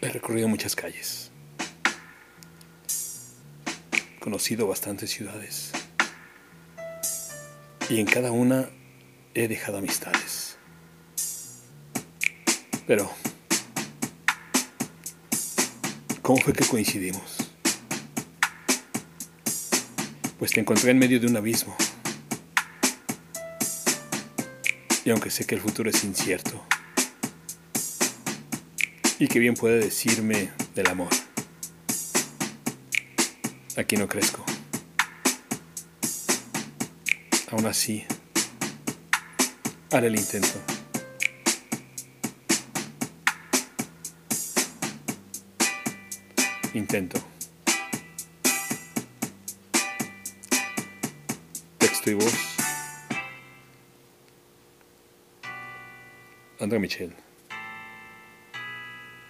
He recorrido muchas calles. Conocido bastantes ciudades. Y en cada una he dejado amistades. Pero, ¿cómo fue que coincidimos? Pues te encontré en medio de un abismo. Y aunque sé que el futuro es incierto, y que bien puede decirme del amor, aquí no crezco. Aún así, haré el intento. Intento. Texto y voz. André Michel.